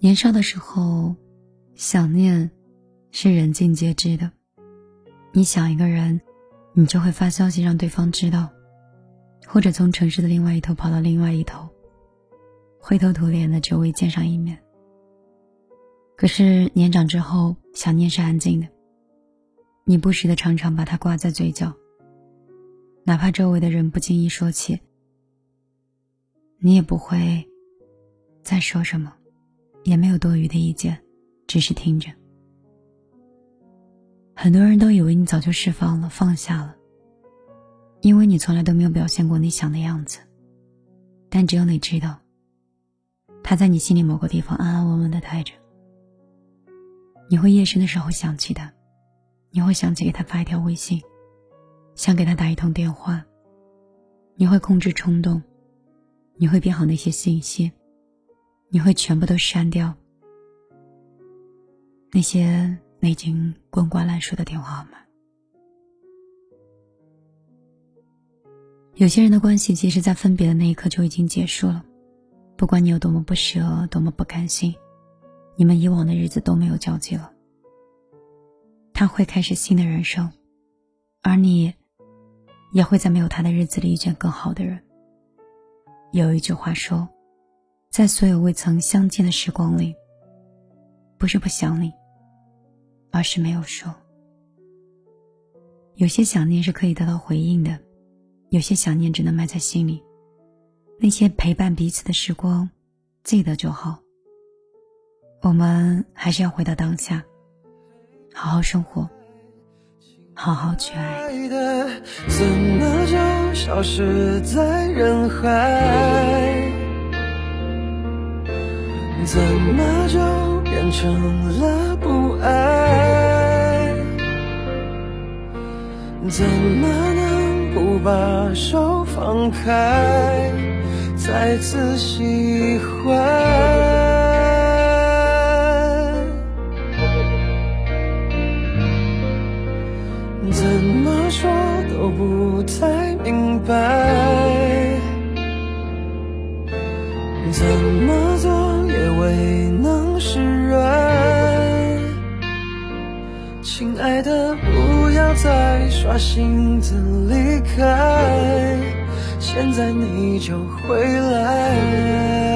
年少的时候，想念是人尽皆知的。你想一个人，你就会发消息让对方知道，或者从城市的另外一头跑到另外一头，灰头土脸的只为见上一面。可是年长之后，想念是安静的。你不时的常常把它挂在嘴角，哪怕周围的人不经意说起，你也不会再说什么。也没有多余的意见，只是听着。很多人都以为你早就释放了、放下了，因为你从来都没有表现过你想的样子。但只有你知道，他在你心里某个地方安安稳稳的待着。你会夜深的时候想起他，你会想起给他发一条微信，想给他打一通电话。你会控制冲动，你会编好那些信息。你会全部都删掉那些你已经滚瓜烂熟的电话号码。有些人的关系，其实，在分别的那一刻就已经结束了。不管你有多么不舍，多么不甘心，你们以往的日子都没有交集了。他会开始新的人生，而你，也会在没有他的日子里遇见更好的人。有一句话说。在所有未曾相见的时光里，不是不想你，而是没有说。有些想念是可以得到回应的，有些想念只能埋在心里。那些陪伴彼此的时光，记得就好。我们还是要回到当下，好好生活，好好去爱。怎么就消失在人海？怎么就变成了不爱？怎么能不把手放开，再次喜欢？怎么说都不太明白，怎么做也？未能释然，亲爱的，不要再耍性子离开，现在你就回来。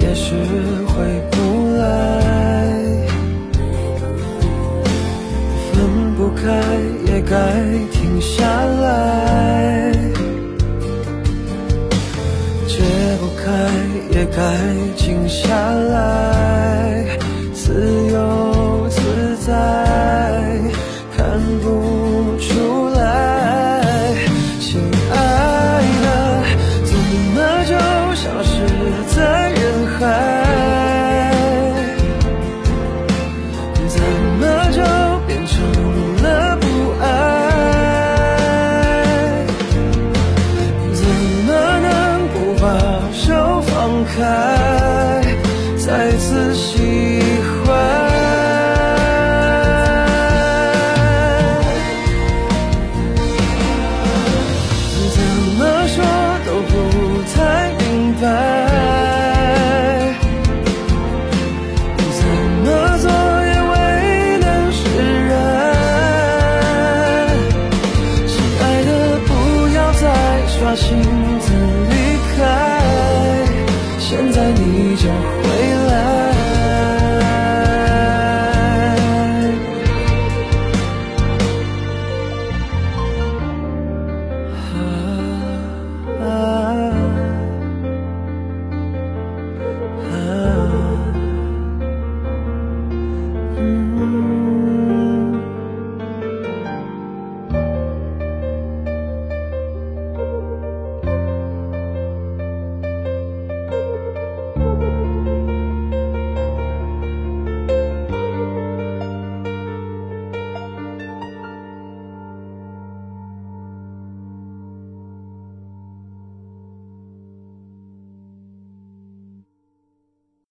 也许回不来，分不开，也该停下来。解不开，也该停下来。手放开，再次喜欢，怎么说都不太明白，怎么做也未能释然，亲爱的不要再刷新自己。